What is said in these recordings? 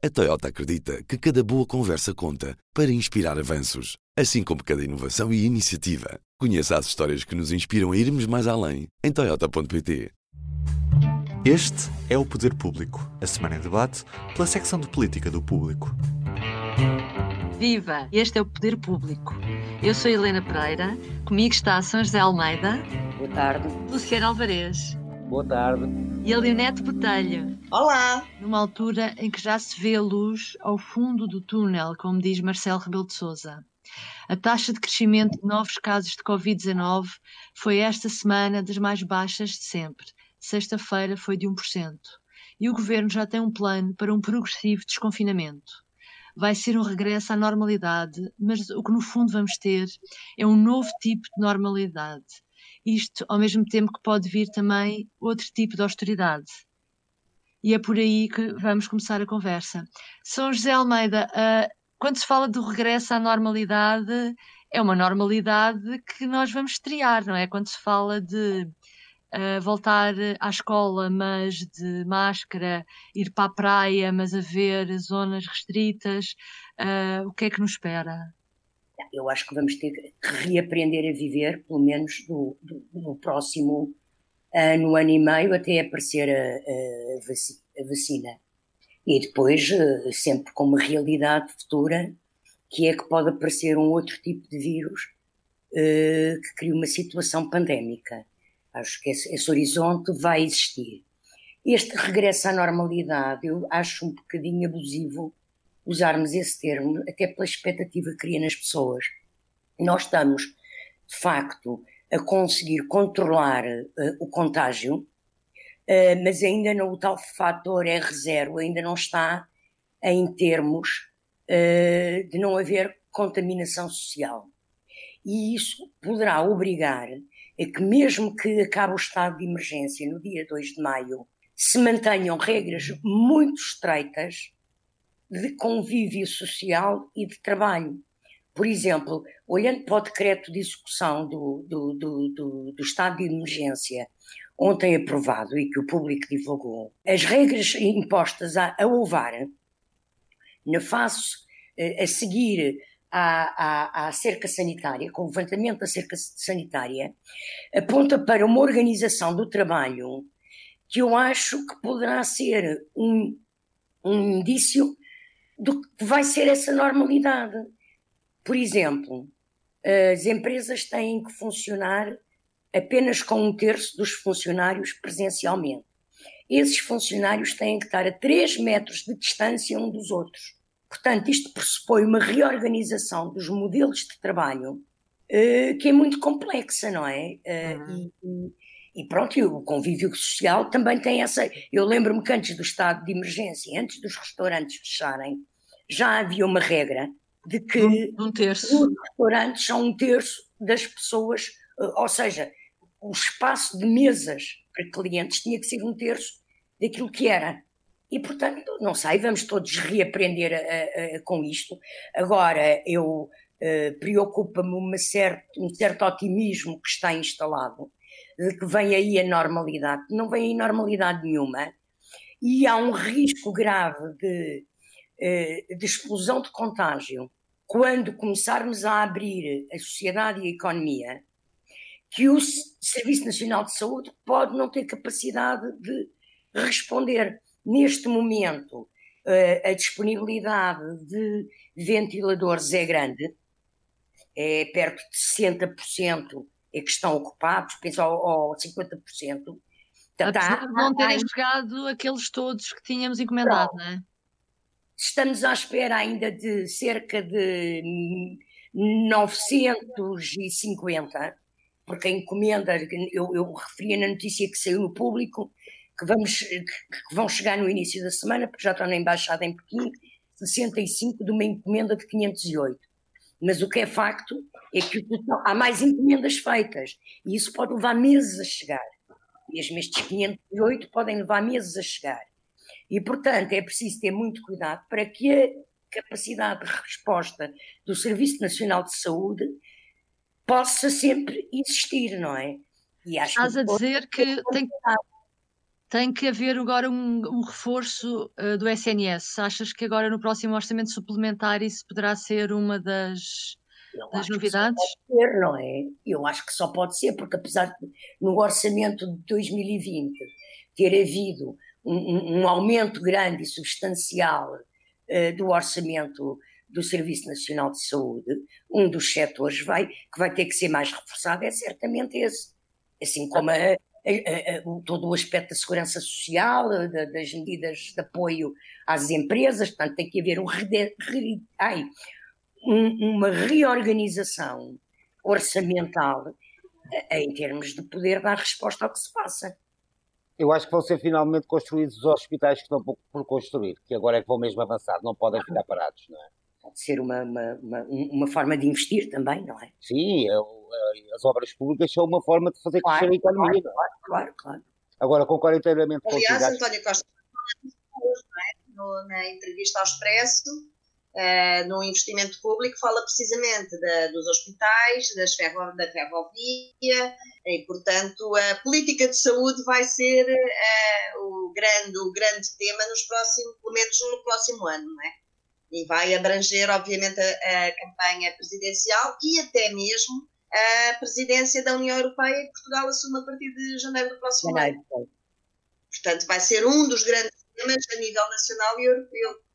A Toyota acredita que cada boa conversa conta para inspirar avanços, assim como cada inovação e iniciativa. Conheça as histórias que nos inspiram a irmos mais além em Toyota.pt. Este é o Poder Público, a semana em debate pela secção de política do Público. Viva! Este é o Poder Público. Eu sou Helena Pereira, comigo está São José Almeida. Boa tarde. Luciano Alvarez. Boa tarde. E a Leonete Botelho. Olá! Numa altura em que já se vê a luz ao fundo do túnel, como diz Marcelo Rebelo de Sousa. A taxa de crescimento de novos casos de Covid-19 foi esta semana das mais baixas de sempre. Sexta-feira foi de 1%. E o governo já tem um plano para um progressivo desconfinamento. Vai ser um regresso à normalidade, mas o que no fundo vamos ter é um novo tipo de normalidade. Isto ao mesmo tempo que pode vir também outro tipo de austeridade. E é por aí que vamos começar a conversa. São José Almeida, uh, quando se fala do regresso à normalidade, é uma normalidade que nós vamos estrear, não é? Quando se fala de uh, voltar à escola, mas de máscara, ir para a praia, mas haver zonas restritas, uh, o que é que nos espera? Eu acho que vamos ter que reaprender a viver, pelo menos no, no próximo ano, ano e meio, até aparecer a, a, vacina. E depois, eh, sempre com uma realidade futura, que é que pode aparecer um outro tipo de vírus uh, que cria uma situação pandémica. Acho que esse, esse, horizonte vai existir. Este regresso à normalidade eu acho um bocadinho abusivo usarmos esse termo, até pela expectativa que cria nas pessoas. Nós estamos, de facto, a conseguir controlar uh, o contágio, uh, mas ainda não, o tal fator R0 ainda não está em termos uh, de não haver contaminação social. E isso poderá obrigar a que, mesmo que acabe o estado de emergência no dia 2 de maio, se mantenham regras muito estreitas de convívio social e de trabalho. Por exemplo, olhando para o decreto de execução do, do, do, do, do estado de emergência, ontem aprovado e que o público divulgou, as regras impostas a, a na fase eh, a seguir à, à, à, cerca sanitária, com o levantamento da cerca sanitária, aponta para uma organização do trabalho que eu acho que poderá ser um, um indício do que vai ser essa normalidade. Por exemplo, as empresas têm que funcionar apenas com um terço dos funcionários presencialmente. Esses funcionários têm que estar a 3 metros de distância um dos outros. Portanto, isto pressupõe uma reorganização dos modelos de trabalho uh, que é muito complexa, não é? Uh, uhum. e, e, pronto, e o convívio social também tem essa. Eu lembro-me que antes do estado de emergência, antes dos restaurantes fecharem, já havia uma regra de que um, terço. os restaurantes são um terço das pessoas, eh, ou seja, o espaço de mesas para clientes tinha que ser um terço daquilo que era. E, portanto, não sei, vamos todos reaprender a, a, a, com isto. Agora, eu uh, preocupa-me um certo otimismo que está instalado, de que vem aí a normalidade. Não vem aí normalidade nenhuma. E há um risco grave de eh, de explosão de contágio, quando começarmos a abrir a sociedade e a economia, que o Serviço Nacional de Saúde pode não ter capacidade de responder. Neste momento, eh, a disponibilidade de ventiladores é grande, é perto de 60% é que estão ocupados, penso ao, 50%. Apesar de não terem chegado aqueles todos que tínhamos encomendado, não é? Estamos à espera ainda de cerca de 950, porque a encomenda, eu, eu referia na notícia que saiu no público, que, vamos, que vão chegar no início da semana, porque já estão na embaixada em Pequim, 65 de uma encomenda de 508. Mas o que é facto é que há mais encomendas feitas e isso pode levar meses a chegar. Mesmo estes 508 podem levar meses a chegar. E, portanto, é preciso ter muito cuidado para que a capacidade de resposta do Serviço Nacional de Saúde possa sempre existir, não é? E acho Estás que a dizer que tem, tem que haver agora um, um reforço uh, do SNS. Achas que agora no próximo orçamento suplementar isso poderá ser uma das, das novidades? Ser, não é? Eu acho que só pode ser, porque apesar de no orçamento de 2020 ter havido um, um, um aumento grande e substancial uh, do orçamento do Serviço Nacional de Saúde, um dos setores vai, que vai ter que ser mais reforçado é certamente esse. Assim como a, todo o aspecto da segurança social, das medidas de apoio às empresas, portanto, tem que haver um, ai, um, uma reorganização orçamental eh, em termos de poder dar resposta ao que se passa. Eu acho que vão ser finalmente construídos os hospitais que estão por construir, que agora é que vão mesmo avançar, não podem ficar parados, não é? Pode ser uma, uma, uma, uma forma de investir também, não é? Sim, é eh, as obras públicas são uma forma de fazer claro, crescer a economia. Claro, claro, claro, claro. Agora, concordo inteiramente com Aliás, António Costa, é? na entrevista ao Expresso, uh, no investimento público, fala precisamente da, dos hospitais, das ferro, da ferrovia, e, portanto, a política de saúde vai ser uh, o, grande, o grande tema nos próximos, pelo menos no próximo ano, não é? E vai abranger, obviamente, a, a campanha presidencial e até mesmo a presidência da União Europeia que Portugal assume a partir de janeiro do próximo ano. Portanto, vai ser um dos grandes temas a nível nacional e europeu.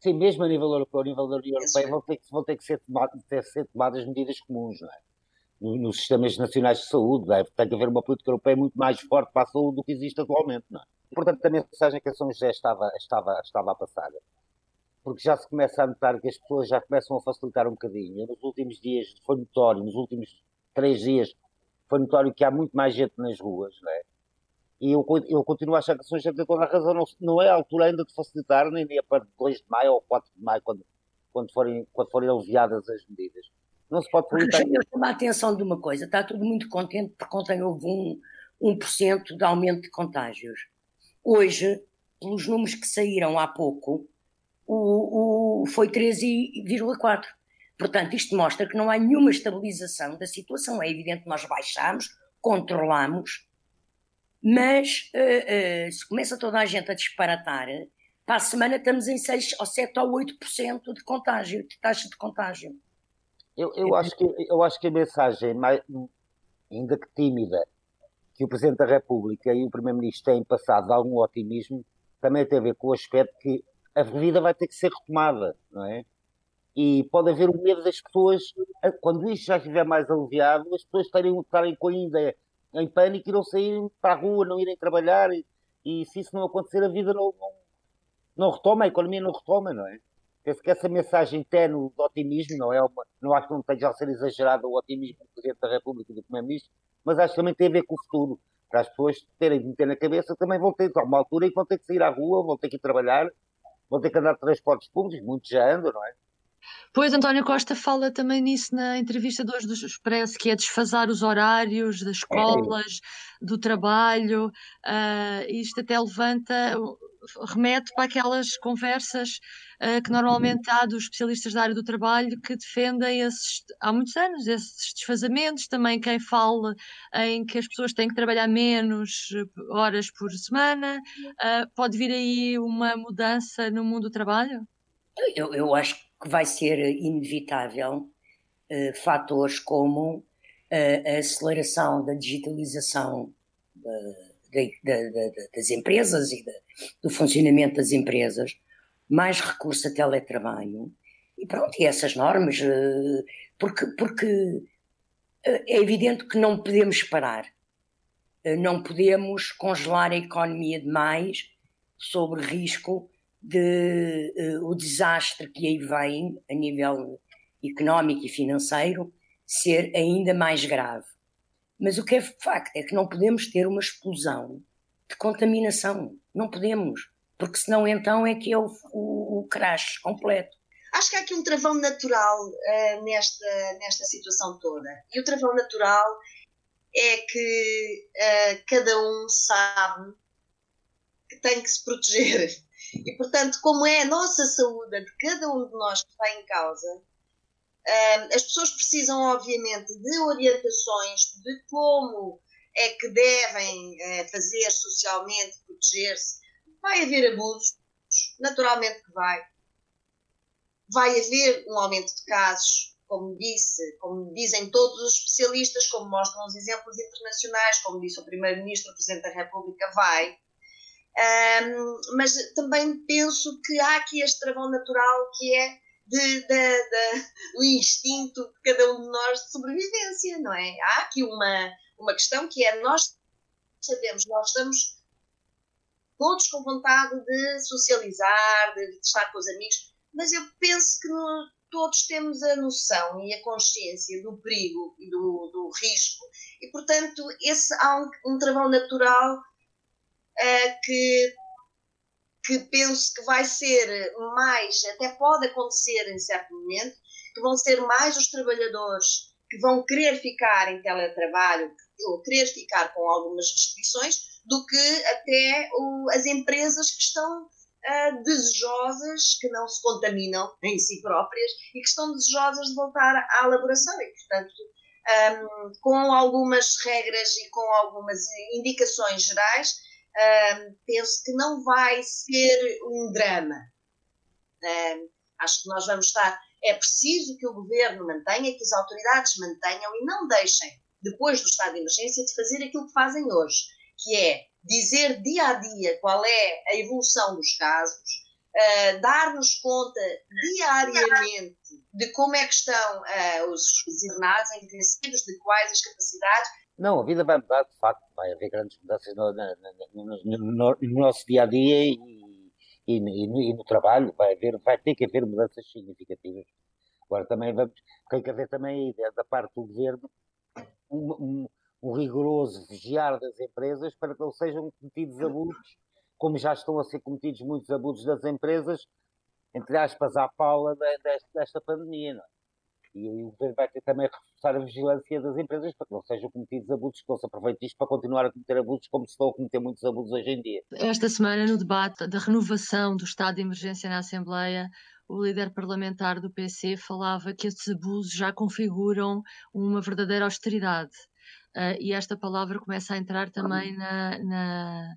Sim, mesmo a nível europeu, a nível da União Europeia, vão ter, que, vão ter que ser, tomado, ter ser tomadas medidas comuns, não é? Nos sistemas nacionais de saúde, deve, tem que haver uma política europeia muito mais forte para a saúde do que existe atualmente, não é? Portanto, a mensagem que a São José estava, estava, estava a passar porque já se começa a notar que as pessoas já começam a facilitar um bocadinho. Nos últimos dias foi notório, nos últimos três dias foi notório que há muito mais gente nas ruas, não é? E eu, eu continuo a achar que a São tem toda a razão. Não, não, é a altura ainda de facilitar, nem a para 2 de maio ou 4 de maio, quando, quando, forem, quando forem aliviadas as medidas. Não se pode facilitar. Eu chamo a atenção de uma coisa: está tudo muito contente porque ontem houve um, 1% de aumento de contágios. Hoje, pelos números que saíram há pouco, o, o, foi 13,4. Portanto, isto mostra que não há nenhuma estabilização da situação. É evidente que nós baixamos, controlamos, mas uh, uh, se começa toda a gente a disparatar, para a semana estamos em 6 ou 7 ou 8% de contágio, de taxa de contágio. Eu, eu, acho que, eu acho que a mensagem, mais, ainda que tímida, que o Presidente da República e o Primeiro-Ministro têm passado de algum otimismo, também tem a ver com o aspecto que a vida vai ter que ser retomada, não é? E pode haver o medo das pessoas, quando isto já estiver mais aliviado, as pessoas estarem, estarem com ainda em pânico e não saírem para a rua, não irem trabalhar, e, e se isso não acontecer, a vida não, não, não, retoma, a economia não retoma, não é? Penso que essa mensagem ténue de otimismo, não é uma, não acho que não esteja a ser exagerado o otimismo do Presidente da República e do Primeiro-Ministro, mas acho que também tem a ver com o futuro. Para as pessoas terem de meter na cabeça, também vão ter, a uma altura, e vão ter que sair à rua, vão ter que ir trabalhar, vão ter que andar de transportes públicos, muitos já andam, não é? Pois, António Costa fala também nisso na entrevista de hoje do Expresso, que é desfasar os horários das escolas, do trabalho, uh, isto até levanta, remete para aquelas conversas uh, que normalmente há dos especialistas da área do trabalho que defendem esses, há muitos anos, esses desfazamentos, também quem fala em que as pessoas têm que trabalhar menos horas por semana, uh, pode vir aí uma mudança no mundo do trabalho? Eu, eu acho que vai ser inevitável uh, fatores como uh, a aceleração da digitalização de, das empresas e do funcionamento das empresas, mais recurso a teletrabalho, e pronto, e essas normas, uh, porque, porque é evidente que não podemos parar, não podemos congelar a economia demais sobre risco de uh, o desastre que aí vem a nível económico e financeiro ser ainda mais grave. Mas o que é facto é que não podemos ter uma explosão de contaminação. Não podemos. Porque senão então é que é o, o, o crash completo. Acho que há aqui um travão natural uh, nesta, nesta situação toda. E o travão natural é que uh, cada um sabe que tem que se proteger e, portanto, como é a nossa saúde, a de cada um de nós que está em causa, as pessoas precisam, obviamente, de orientações de como é que devem é, fazer socialmente, proteger-se. Vai haver abusos, naturalmente que vai. Vai haver um aumento de casos, como disse, como dizem todos os especialistas, como mostram os exemplos internacionais, como disse o Primeiro-Ministro, o Presidente da República, vai. Um, mas também penso que há aqui este travão natural que é de, de, de, o instinto de cada um de nós de sobrevivência, não é? Há aqui uma, uma questão que é nós sabemos, nós estamos todos com vontade de socializar, de, de estar com os amigos, mas eu penso que no, todos temos a noção e a consciência do perigo e do, do risco, e portanto esse, há um, um travão natural uh, que que penso que vai ser mais, até pode acontecer em certo momento, que vão ser mais os trabalhadores que vão querer ficar em teletrabalho ou querer ficar com algumas restrições do que até o, as empresas que estão uh, desejosas, que não se contaminam em si próprias e que estão desejosas de voltar à elaboração. E, portanto, um, com algumas regras e com algumas indicações gerais, um, penso que não vai ser um drama. Um, acho que nós vamos estar. É preciso que o governo mantenha, que as autoridades mantenham e não deixem, depois do estado de emergência, de fazer aquilo que fazem hoje, que é dizer dia a dia qual é a evolução dos casos, uh, dar-nos conta diariamente de como é que estão uh, os, os internados intensivos, de quais as capacidades, não, a vida vai mudar, de facto, vai haver grandes mudanças no, no, no, no nosso dia a dia e, e, e, no, trabalho, vai, haver, vai ter que haver mudanças significativas. Agora também vamos, tem que haver também da parte do governo um, um, um, rigoroso vigiar das empresas para que não sejam cometidos abusos, como já estão a ser cometidos muitos abusos das empresas, entre aspas, à paula desta, desta pandemia. Não é? E o governo vai ter também reforçar a vigilância das empresas para que não sejam cometidos abusos, que não se aproveite isto para continuar a cometer abusos, como se estão a cometer muitos abusos hoje em dia. Esta semana, no debate da renovação do estado de emergência na Assembleia, o líder parlamentar do PC falava que estes abusos já configuram uma verdadeira austeridade. Uh, e esta palavra começa a entrar também na, na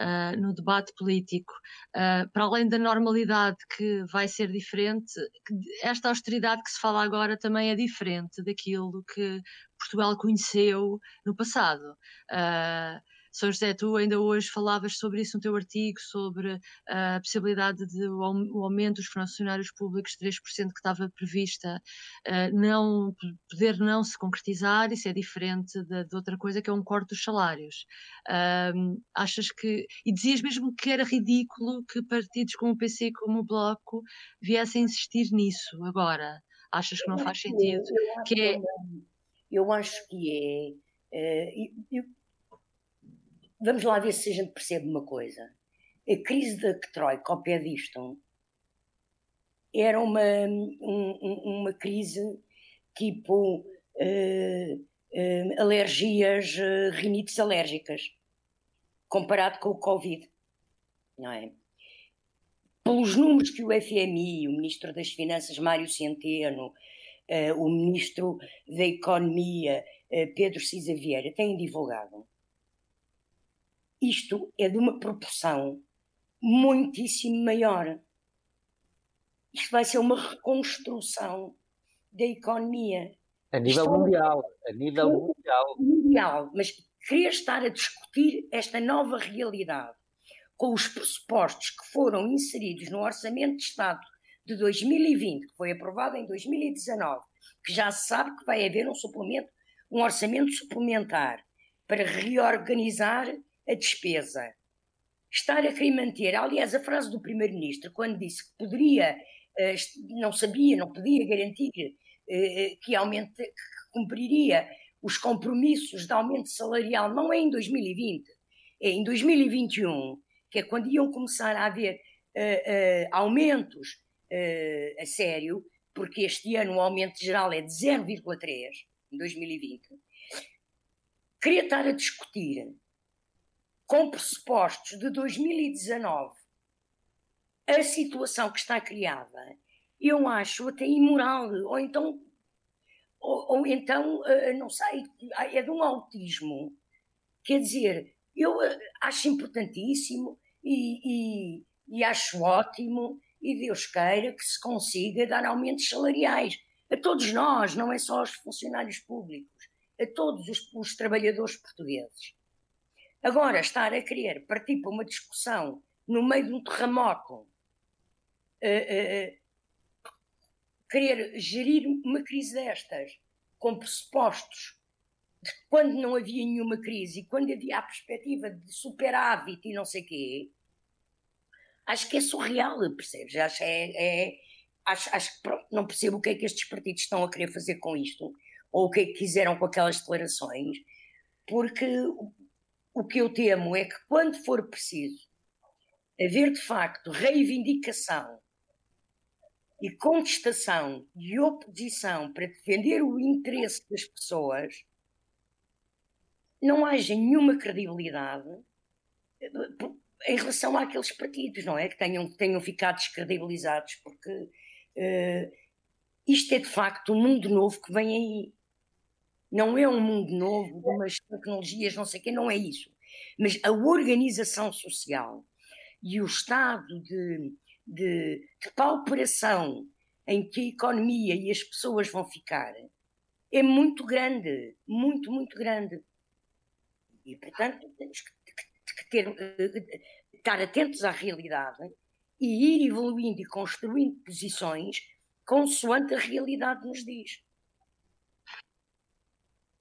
uh, no debate político, uh, para além da normalidade que vai ser diferente, esta austeridade que se fala agora também é diferente daquilo que Portugal conheceu no passado. Uh, são José, tu ainda hoje falavas sobre isso no teu artigo, sobre a possibilidade de o aumento dos funcionários públicos de 3% que estava prevista não poder não se concretizar, isso é diferente de, de outra coisa que é um corte dos salários. achas que, e dizias mesmo que era ridículo que partidos como o PC, como o Bloco, viessem insistir nisso agora. Achas que não faz sentido? Que é... Eu acho que é. Eu, vamos lá ver se a gente percebe uma coisa. A crise da Troika, ao pé disto, era uma, um, uma crise tipo uh, uh, alergias, uh, rinites alérgicas, comparado com o Covid, não é? Pelos números que o FMI, o Ministro das Finanças, Mário Centeno, o Ministro da Economia, Pedro Cisa Vieira, têm divulgado, isto é de uma proporção muitíssimo maior. Isto vai ser uma reconstrução da economia. A nível Isto, mundial. A nível mundial. Mundial. Mas querer estar a discutir esta nova realidade com os pressupostos que foram inseridos no Orçamento de Estado de 2020, que foi aprovado em 2019, que já se sabe que vai haver um suplemento, um orçamento suplementar para reorganizar a despesa. Estar a querer manter, aliás, a frase do Primeiro-Ministro, quando disse que poderia, eh, não sabia, não podia garantir eh, eh, que, aumente, que cumpriria os compromissos de aumento salarial, não é em 2020, é em 2021, que é quando iam começar a haver aumentos a sério, porque este ano o aumento geral é de 0,3 em 2020. Queria estar a discutir com pressupostos de 2019, a situação que está criada, eu acho até imoral, ou então, ou, ou então, uh, não sei, é de um autismo Quer dizer, eu eh, acho importantíssimo e, e, e acho ótimo e Deus queira que se consiga dar aumentos salariais a todos nós, não é só aos funcionários públicos, a todos os, os trabalhadores portugueses. Agora, estar a querer partir para uma discussão no meio de um terremoto, uh, uh, querer gerir uma crise destas com pressupostos de quando não havia nenhuma crise e quando havia a perspectiva de superávit e não sei o quê, acho que é surreal, percebes? Acho, é, é, acho, acho que pronto, não percebo o que é que estes partidos estão a querer fazer com isto, ou o que é que quiseram com aquelas declarações, porque o que eu temo é que quando for preciso haver de facto reivindicação e contestação e oposição para defender o interesse das pessoas, não haja nenhuma credibilidade em relação àqueles partidos, não é? Que tenham, tenham ficado descredibilizados, porque uh, isto é de facto um mundo novo que vem aí. Não é um mundo novo umas tecnologias, não sei o quê, não é isso. Mas a organização social e o estado de, de, de pauperação em que a economia e as pessoas vão ficar é muito grande, muito, muito grande. E, portanto, temos que que ter, uh, estar atentos à realidade e ir evoluindo e construindo posições consoante a realidade nos diz.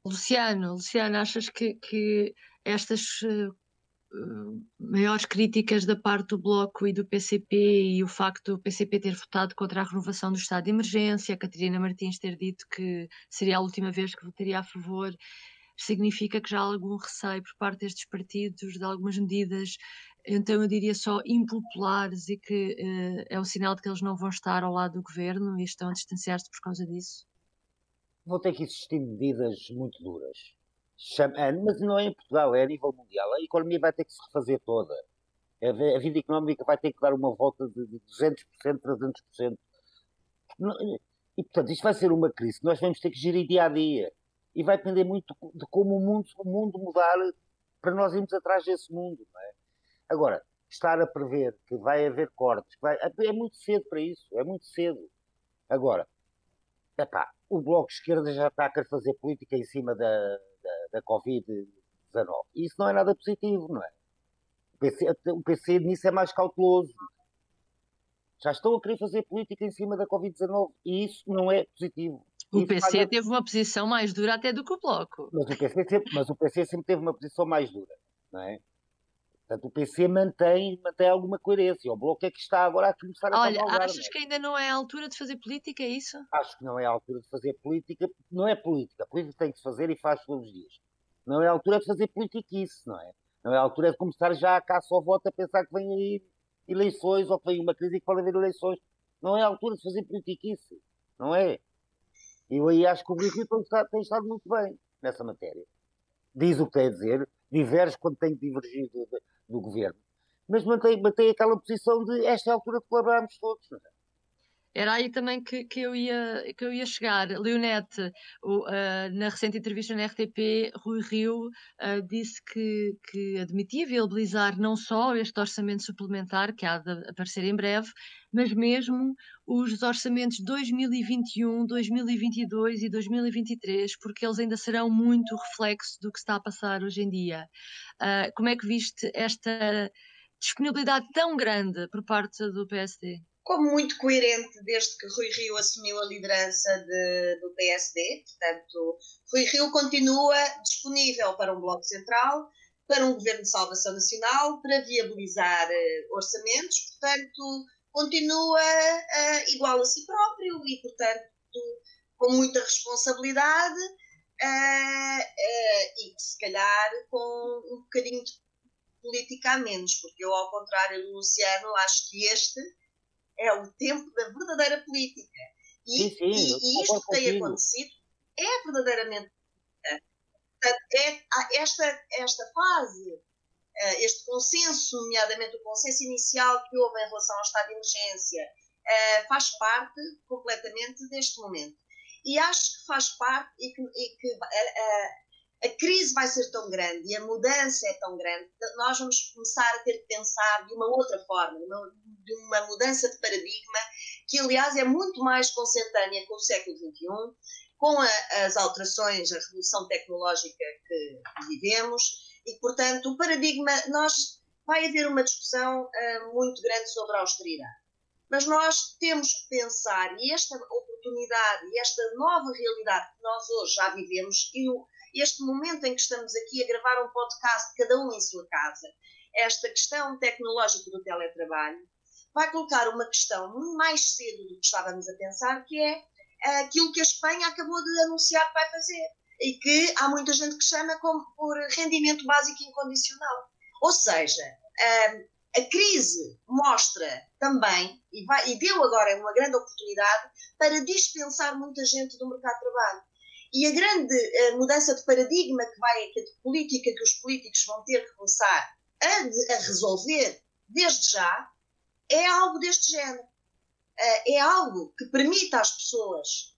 Luciano, Luciano, achas que, que estas uh, maiores críticas da parte do Bloco e do PCP e o facto do PCP ter votado contra a renovação do estado de emergência, a Catarina Martins ter dito que seria a última vez que votaria a favor, significa que já há algum receio por parte destes partidos de algumas medidas, então eu diria só impopulares e que uh, é o sinal de que eles não vão estar ao lado do governo e estão a distanciar-se por causa disso? Vão ter que existir medidas muito duras. É, mas não é em Portugal, é a nível mundial. A economia vai ter que se refazer toda. A vida económica vai ter que dar uma volta de 200%, 300%. E, portanto, isto vai ser uma crise que nós vamos ter que gerir dia a dia e vai depender muito de como o mundo, o mundo mudar para nós irmos atrás desse mundo. É? Agora, estar a prever que vai haver cortes, vai, é muito cedo para isso, é muito cedo. Agora, epá, o Bloco de Esquerda já está a querer fazer política em cima da, da, da Covid-19. Isso não é nada positivo, não é? O PC, o PC nisso é mais cauteloso. Já estão a querer fazer política em cima da Covid-19 e isso não é positivo. O PC paga... teve uma posição mais dura até do que o Bloco. Mas o, PC sempre, mas o PC sempre teve uma posição mais dura, não é? Portanto, o PC mantém, mantém alguma coerência. O Bloco é que está agora a começar a Olha, achas é? que ainda não é a altura de fazer política, é isso? Acho que não é a altura de fazer política. Não é política. A política tem que se fazer e faz todos os dias. Não é a altura de fazer política isso, não é? Não é a altura de começar já a caça ao voto a pensar que vem aí eleições ou que vem uma crise e que pode haver eleições. Não é a altura de fazer política isso. Não é? Eu aí acho que o Rio tem estado, tem estado muito bem nessa matéria. Diz o que tem a dizer, diverge quando tem divergido do, do governo, mas mantém, mantém aquela posição de esta é a altura de colaborarmos todos. Não é? Era aí também que, que, eu, ia, que eu ia chegar. Leonete, o, uh, na recente entrevista na RTP, Rui Rio uh, disse que, que admitia viabilizar não só este orçamento suplementar, que há de aparecer em breve, mas mesmo os orçamentos 2021, 2022 e 2023, porque eles ainda serão muito reflexo do que está a passar hoje em dia. Uh, como é que viste esta disponibilidade tão grande por parte do PSD? Como muito coerente desde que Rui Rio assumiu a liderança de, do PSD. Portanto, Rui Rio continua disponível para um Bloco Central, para um Governo de Salvação Nacional, para viabilizar uh, orçamentos, portanto, continua uh, igual a si próprio e, portanto, com muita responsabilidade uh, e, se calhar, com um bocadinho de política a menos, porque eu, ao contrário do Luciano, acho que este é o tempo da verdadeira política. E, sim, sim, e, e isto que tem acontecido é verdadeiramente. Portanto, é, esta, esta fase, eh, este consenso, nomeadamente o consenso inicial que houve em relação ao estado de emergência, eh, faz parte completamente deste momento. E acho que faz parte e que, e que a, crise vai ser tão grande e a mudança é tão grande, nós vamos começar a ter que pensar de uma outra forma, de uma mudança de paradigma, que aliás é muito mais consentânea com o século XXI, com a, as alterações, a revolução tecnológica que vivemos, e portanto o paradigma, nós vai haver uma discussão uh, muito grande sobre a austeridade. Mas nós temos que pensar, e esta oportunidade, e esta nova realidade que nós hoje já vivemos, e o, este momento em que estamos aqui a gravar um podcast, cada um em sua casa, esta questão tecnológica do teletrabalho, vai colocar uma questão mais cedo do que estávamos a pensar, que é aquilo que a Espanha acabou de anunciar que vai fazer. E que há muita gente que chama como por rendimento básico incondicional. Ou seja, a crise mostra também, e, vai, e deu agora uma grande oportunidade, para dispensar muita gente do mercado de trabalho. E a grande uh, mudança de paradigma que vai, que de política que os políticos vão ter que começar a, a resolver desde já, é algo deste género. Uh, é algo que permita às pessoas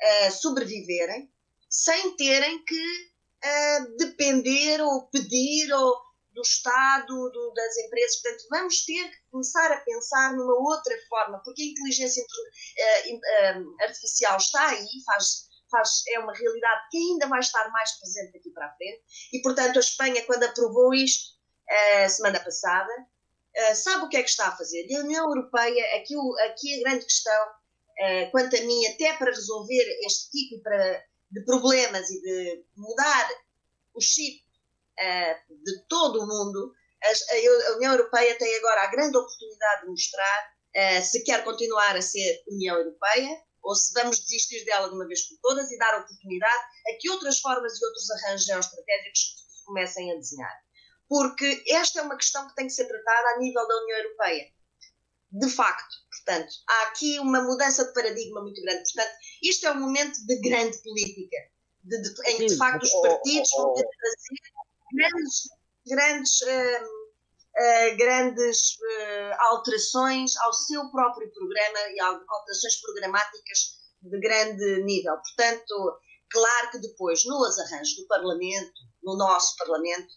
uh, sobreviverem sem terem que depender ou pedir ou do Estado, do, das empresas. Portanto, vamos ter que começar a pensar numa outra forma, porque a inteligência artificial está aí, faz faz, é uma realidade que ainda vai estar mais presente daqui para a frente. E, portanto, a Espanha, quando aprovou isto uh, semana passada, uh, sabe o que é que está a fazer? E a União Europeia, aqui, aqui a grande questão, uh, quanto a mim, até para resolver este tipo de problemas e de mudar o chip de todo o mundo, a União Europeia tem agora a grande oportunidade de mostrar se quer continuar a ser União Europeia ou se vamos desistir dela de uma vez por todas e dar oportunidade a que outras formas e outros arranjos geoestratégicos se comecem a desenhar. Porque esta é uma questão que tem que ser tratada a nível da União Europeia. De facto, portanto, há aqui uma mudança de paradigma muito grande. Portanto, isto é um momento de grande política, de, de, em que de facto os partidos vão ter que fazer grandes, grandes hum, grandes uh, alterações ao seu próprio programa e alterações programáticas de grande nível. Portanto, claro que depois, nos arranjos do Parlamento, no nosso Parlamento,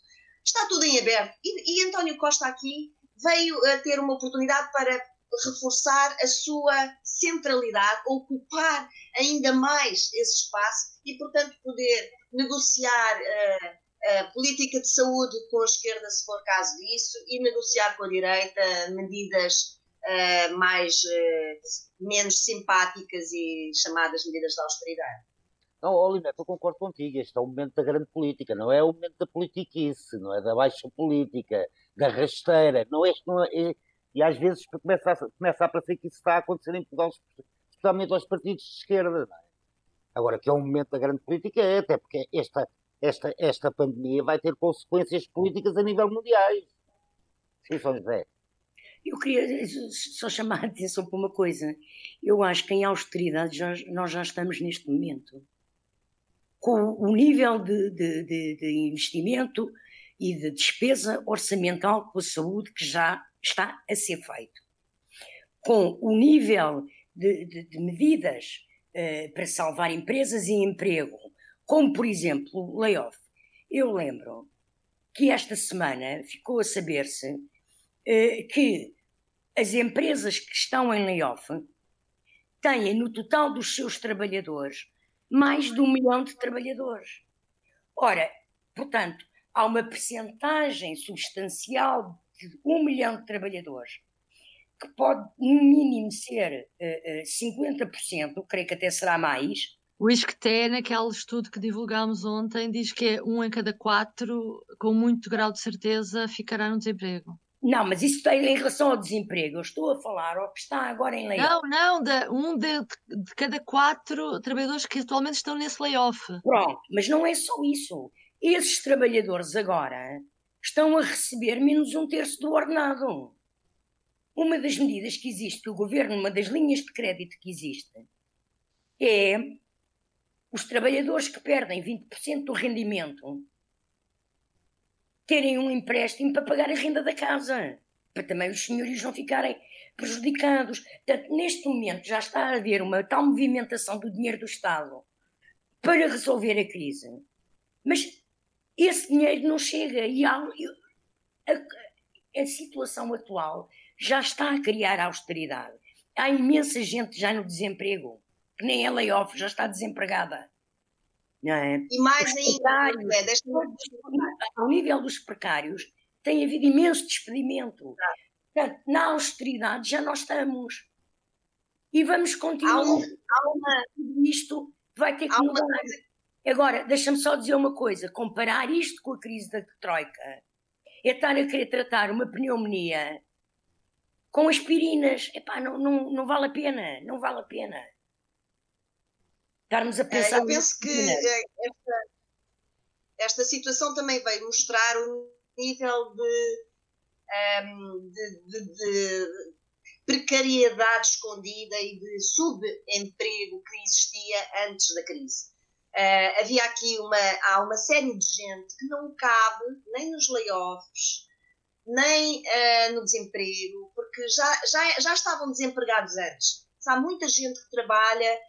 está tudo em aberto. E, e António Costa aqui veio a ter uma oportunidade para reforçar a sua centralidade, ocupar ainda mais esse espaço e, portanto, poder negociar uh, política de saúde com a esquerda, se for caso disso, e negociar com a direita medidas uh, mais uh, menos simpáticas e chamadas medidas de austeridade. Não, Olina, eu concordo contigo. Este é o momento da grande política, não é o momento da politiquice, não é da baixa política, da rasteira. Não é, não é, e às vezes começa a, começa a parecer que isso está a acontecer em Portugal, especialmente aos partidos de esquerda. É? Agora, que é um momento da grande política, é até porque esta, esta, esta pandemia vai ter consequências políticas a nível mundial. Sim, São José. Eu queria só chamar a atenção para uma coisa. Eu acho que em austeridade já, nós já estamos neste momento. Com o nível de, de, de, de investimento e de despesa orçamental com a saúde que já está a ser feito. Com o nível de, de uh, para salvar empresas e emprego, como por exemplo o layoff. Eu lembro que esta semana ficou a saber-se eh, que as empresas que estão em layoff têm no total dos seus trabalhadores mais de um milhão de trabalhadores. Ora, portanto, há uma percentagem substancial de um milhão de trabalhadores que pode, no mínimo, ser uh, uh, 50%, creio que até será mais, o ISCTE, naquele estudo que divulgámos ontem, diz que é um em cada quatro, com muito grau de certeza, ficará no desemprego. Não, mas isso tem em relação ao desemprego. Eu estou a falar ao que está agora em layoff. Não, não, de, um de, de cada quatro trabalhadores que atualmente estão nesse layoff. Pronto, mas não é só isso. Esses trabalhadores agora estão a receber menos um terço do ordenado. Uma das medidas que existe, que o governo, uma das linhas de crédito que existe, é os trabalhadores que perdem 20% do rendimento terem um empréstimo para pagar a renda da casa, para também os senhores não ficarem prejudicados. Portanto, neste momento já está a haver uma tal movimentação do dinheiro do Estado para resolver a crise Mas esse dinheiro não chega e a, a, situação atual já está a criar austeridade. Há imensa gente já no desemprego, nem é layoff, já está desempregada. Não é? E mais ainda, é, ao nível dos precários, tem havido imenso despedimento. Portanto, na austeridade já nós estamos. E vamos continuar. Há uma, há uma, isto vai ter que mudar. Uma... Agora, deixa-me só dizer uma coisa: comparar isto com a crise da Troika é estar a querer tratar uma pneumonia com aspirinas. Epá, não, não, não vale a pena, não vale a pena. Estarmos a é, pensar. Eu penso que esta, esta situação também veio mostrar o nível de, um, de, de, de precariedade escondida e de subemprego que existia antes da crise. Uh, havia aqui uma, há uma série de gente que não cabe nem nos layoffs, nem uh, no desemprego, porque já, já, já estavam desempregados antes. Há muita gente que trabalha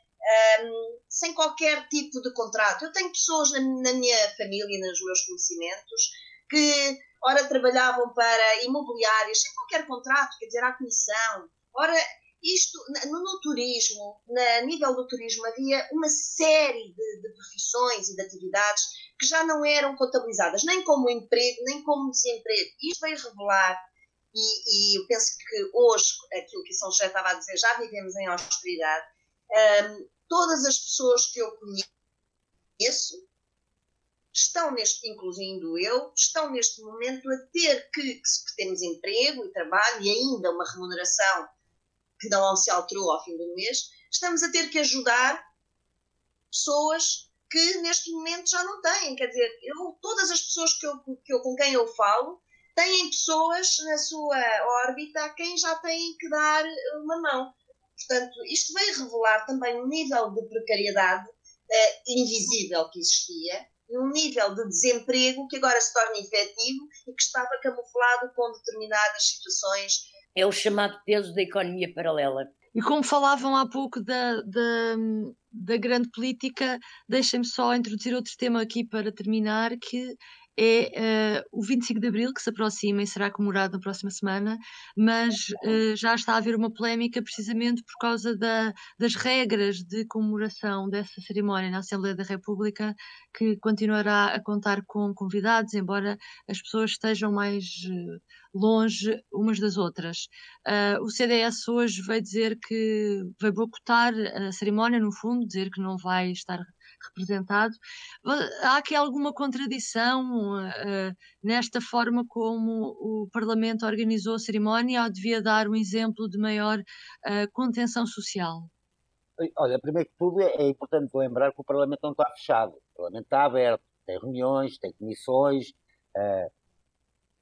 um, sem qualquer tipo de contrato. Eu tenho pessoas na, na minha família, nos meus conhecimentos, que ora trabalhavam para imobiliários sem qualquer contrato, quer dizer, à comissão. Ora, isto, no, no turismo, na nível do turismo, havia uma série de, de, profissões e de atividades que já não eram contabilizadas, nem como emprego, nem como desemprego. Isto veio revelar, e, e eu penso que hoje, aquilo que São José estava a dizer, já vivemos em austeridade. Um, todas as pessoas que eu conheço estão neste, incluindo eu, estão neste momento a ter que, que se temos emprego e trabalho e ainda uma remuneração que não se alterou ao fim do mês, estamos a ter que ajudar pessoas que neste momento já não têm. Quer dizer, eu, todas as pessoas que eu, que eu, com quem eu falo têm pessoas na sua órbita a quem já têm que dar uma mão. Portanto, isto veio revelar também um nível de precariedade uh, invisível que existia e um nível de desemprego que agora se torna efetivo e que estava camuflado com determinadas situações. É o chamado peso da economia paralela. E como falavam há pouco da, da, da grande política, deixem-me só introduzir outro tema aqui para terminar, que é uh, o 25 de Abril, que se aproxima e será comemorado na próxima semana, mas uh, já está a haver uma polémica precisamente por causa da, das regras de comemoração dessa cerimónia na Assembleia da República, que continuará a contar com convidados, embora as pessoas estejam mais uh, longe umas das outras. o CDS hoje vai dizer que vai boicotar a cerimónia, no fundo, dizer que não vai estar representado. Há aqui alguma contradição uh, nesta forma como o Parlamento organizou a cerimónia ou devia dar um exemplo de maior uh, contenção social? Olha, primeiro que tudo é importante lembrar que o Parlamento não está fechado. O Parlamento está aberto, tem reuniões, tem comissões. Uh,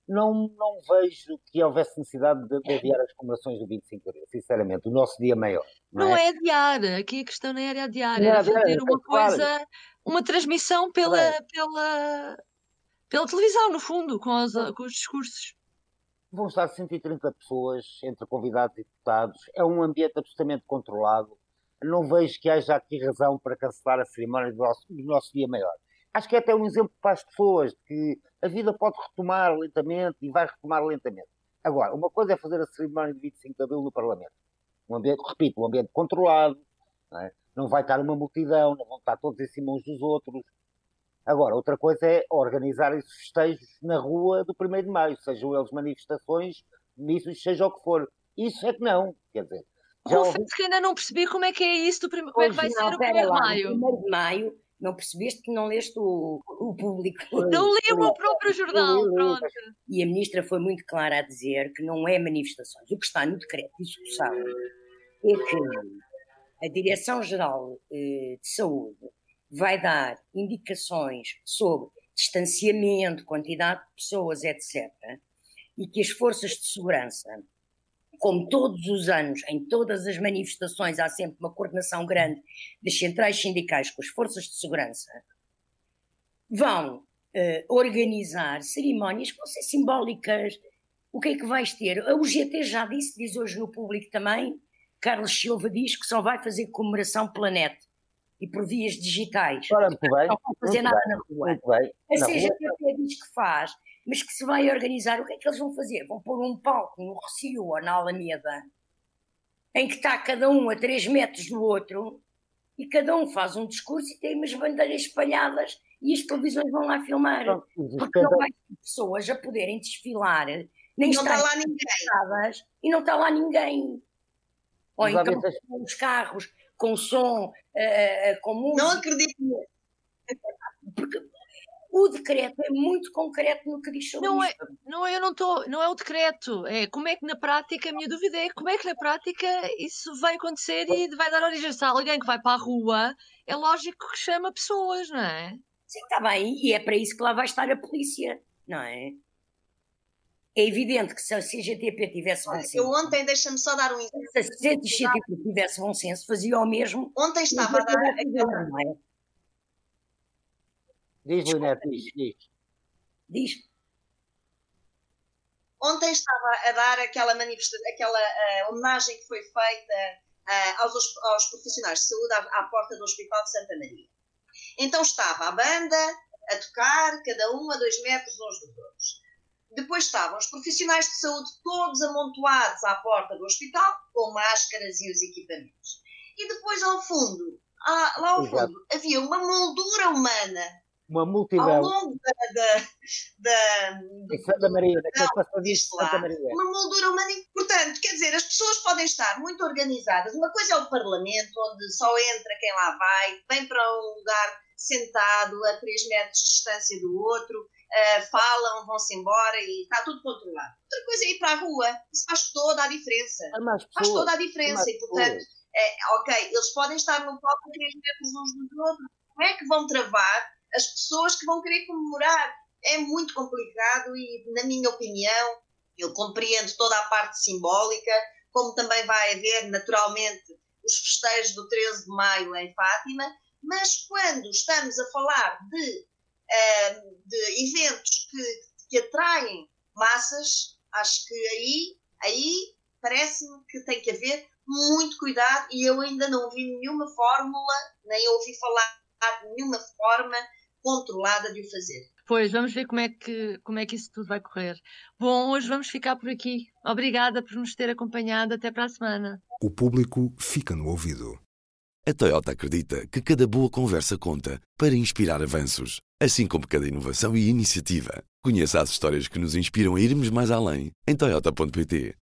não, não vejo que houvesse necessidade de, de adiar as comemorações do 25 de Abril, sinceramente, o nosso dia maior. Não, não é? é adiar, aqui a questão não era adiar, não era adiar, fazer uma coisa, claro. uma transmissão pela, claro. pela, pela televisão, no fundo, com os, com os discursos. Vão estar 130 pessoas, entre convidados e deputados, é um ambiente absolutamente controlado. Não vejo que haja aqui razão para cancelar a cerimónia do nosso, do nosso dia maior acho que é até um exemplo para as pessoas de que a vida pode retomar lentamente e vai retomar lentamente. Agora, uma coisa é fazer a cerimónia de 25 de Abril no Parlamento. Um ambiente, repito, um ambiente controlado, não, é? não vai estar uma multidão, não vão estar todos em cima uns dos outros. Agora, outra coisa é organizar esses festejos na rua do 1 de Maio, sejam eles manifestações, missões, seja o que for. Isso é que não, quer dizer. Já Confesso ouvi... que ainda não percebi como é que é isso, do prim... como é que vai não, ser o 1 de Maio. 1 de Maio não percebeste que não leste o, o público. Não li o meu próprio jornal, pronto. E a ministra foi muito clara a dizer que não é manifestações. O que está no decreto de execução é que a Direção-Geral eh, de Saúde vai dar indicações sobre distanciamento, quantidade de pessoas, etc. E que as forças de segurança como todos os anos, em todas as manifestações, há sempre uma coordenação grande das centrais sindicais com as forças de segurança, vão uh, organizar cerimónias que vão ser simbólicas. O que é que vais ter? A UGT já disse, diz hoje no público também, Carlos Silva diz que só vai fazer comemoração pela net. e por vias digitais. Ora, muito bem. Não vai fazer nada bem, na rua. Muito bem. A CGTP diz que faz, mas que se vai organizar, o que é que eles vão fazer? Vão pôr um palco no Recio ou na Alameda, em que está cada um a 3 metros do outro, e cada um faz um discurso e tem umas bandeiras espalhadas e as televisões vão lá filmar. pronto, Porque não vai ter pessoas a poderem desfilar, nem Não estar está lá ninguém. e não está lá ninguém. Ou Mas então vezes- os carros com som, eh, com música. Não acredito. Porque o decreto é muito concreto no que diz sobre Não é- isto. Não, eu não estou, não é o decreto, é como é que na prática, a minha dúvida é como é que na prática isso vai acontecer e vai dar origem. Se há alguém que vai para a rua, é lógico que chama pessoas, não é? Sim, está bem, e é para isso que lá vai estar a polícia, não é? É evidente que se a CGTP tivesse bom senso, eu ontem, deixa-me só dar um exemplo. se a CGTP tivesse bom senso, fazia o mesmo. Ontem estava a dar é? Diz, Leonete, diz, diz. Diz. Ontem estava a dar aquela manifestação, aquela eh, homenagem que foi feita eh, aos, aos profissionais de saúde à, à porta do Hospital de Santa Maria. Então estava a banda a tocar, cada um a dois metros uns dos outros. Depois estavam os profissionais de saúde todos amontoados à porta do hospital, com máscaras e os equipamentos. E depois ao fundo, ah, lá ao Exato. fundo, havia uma moldura humana Uma ao multidão longo da, da, da, Santa Maria, naquele Não, passadinho. Santa Maria. uma moldura humana importante. Quer dizer, as pessoas podem estar muito organizadas. Uma coisa é o Parlamento, onde só entra quem lá vai, vem para um lugar sentado a 3 metros de distância do outro, eh, falam, vão-se embora e está tudo controlado. Outra coisa é ir para a rua. Isso faz toda a diferença. Mais Faz pessoas. toda a diferença e, portanto, pessoas. é, ok, eles podem estar no palco a 3 metros uns dos outros. Como é que vão travar as pessoas que vão querer comemorar? É muito complicado e, na minha opinião, eu compreendo toda a parte simbólica, como também vai haver, naturalmente, os festejos do 13 de maio em Fátima, mas quando estamos a falar de, eh, de eventos que, que atraem massas, acho que aí, aí parece-me que tem que haver muito cuidado e eu ainda não vi nenhuma fórmula, nem ouvi falar de nenhuma forma controlada de o fazer. Pois, vamos ver como é que, como é que isso tudo vai correr. Bom, hoje vamos ficar por aqui. Obrigada por nos ter acompanhado. Até para a semana. O público fica no ouvido. A Toyota acredita que cada boa conversa conta para inspirar avanços, assim como cada inovação e iniciativa. Conheça as histórias que nos inspiram a irmos mais além em Toyota.pt.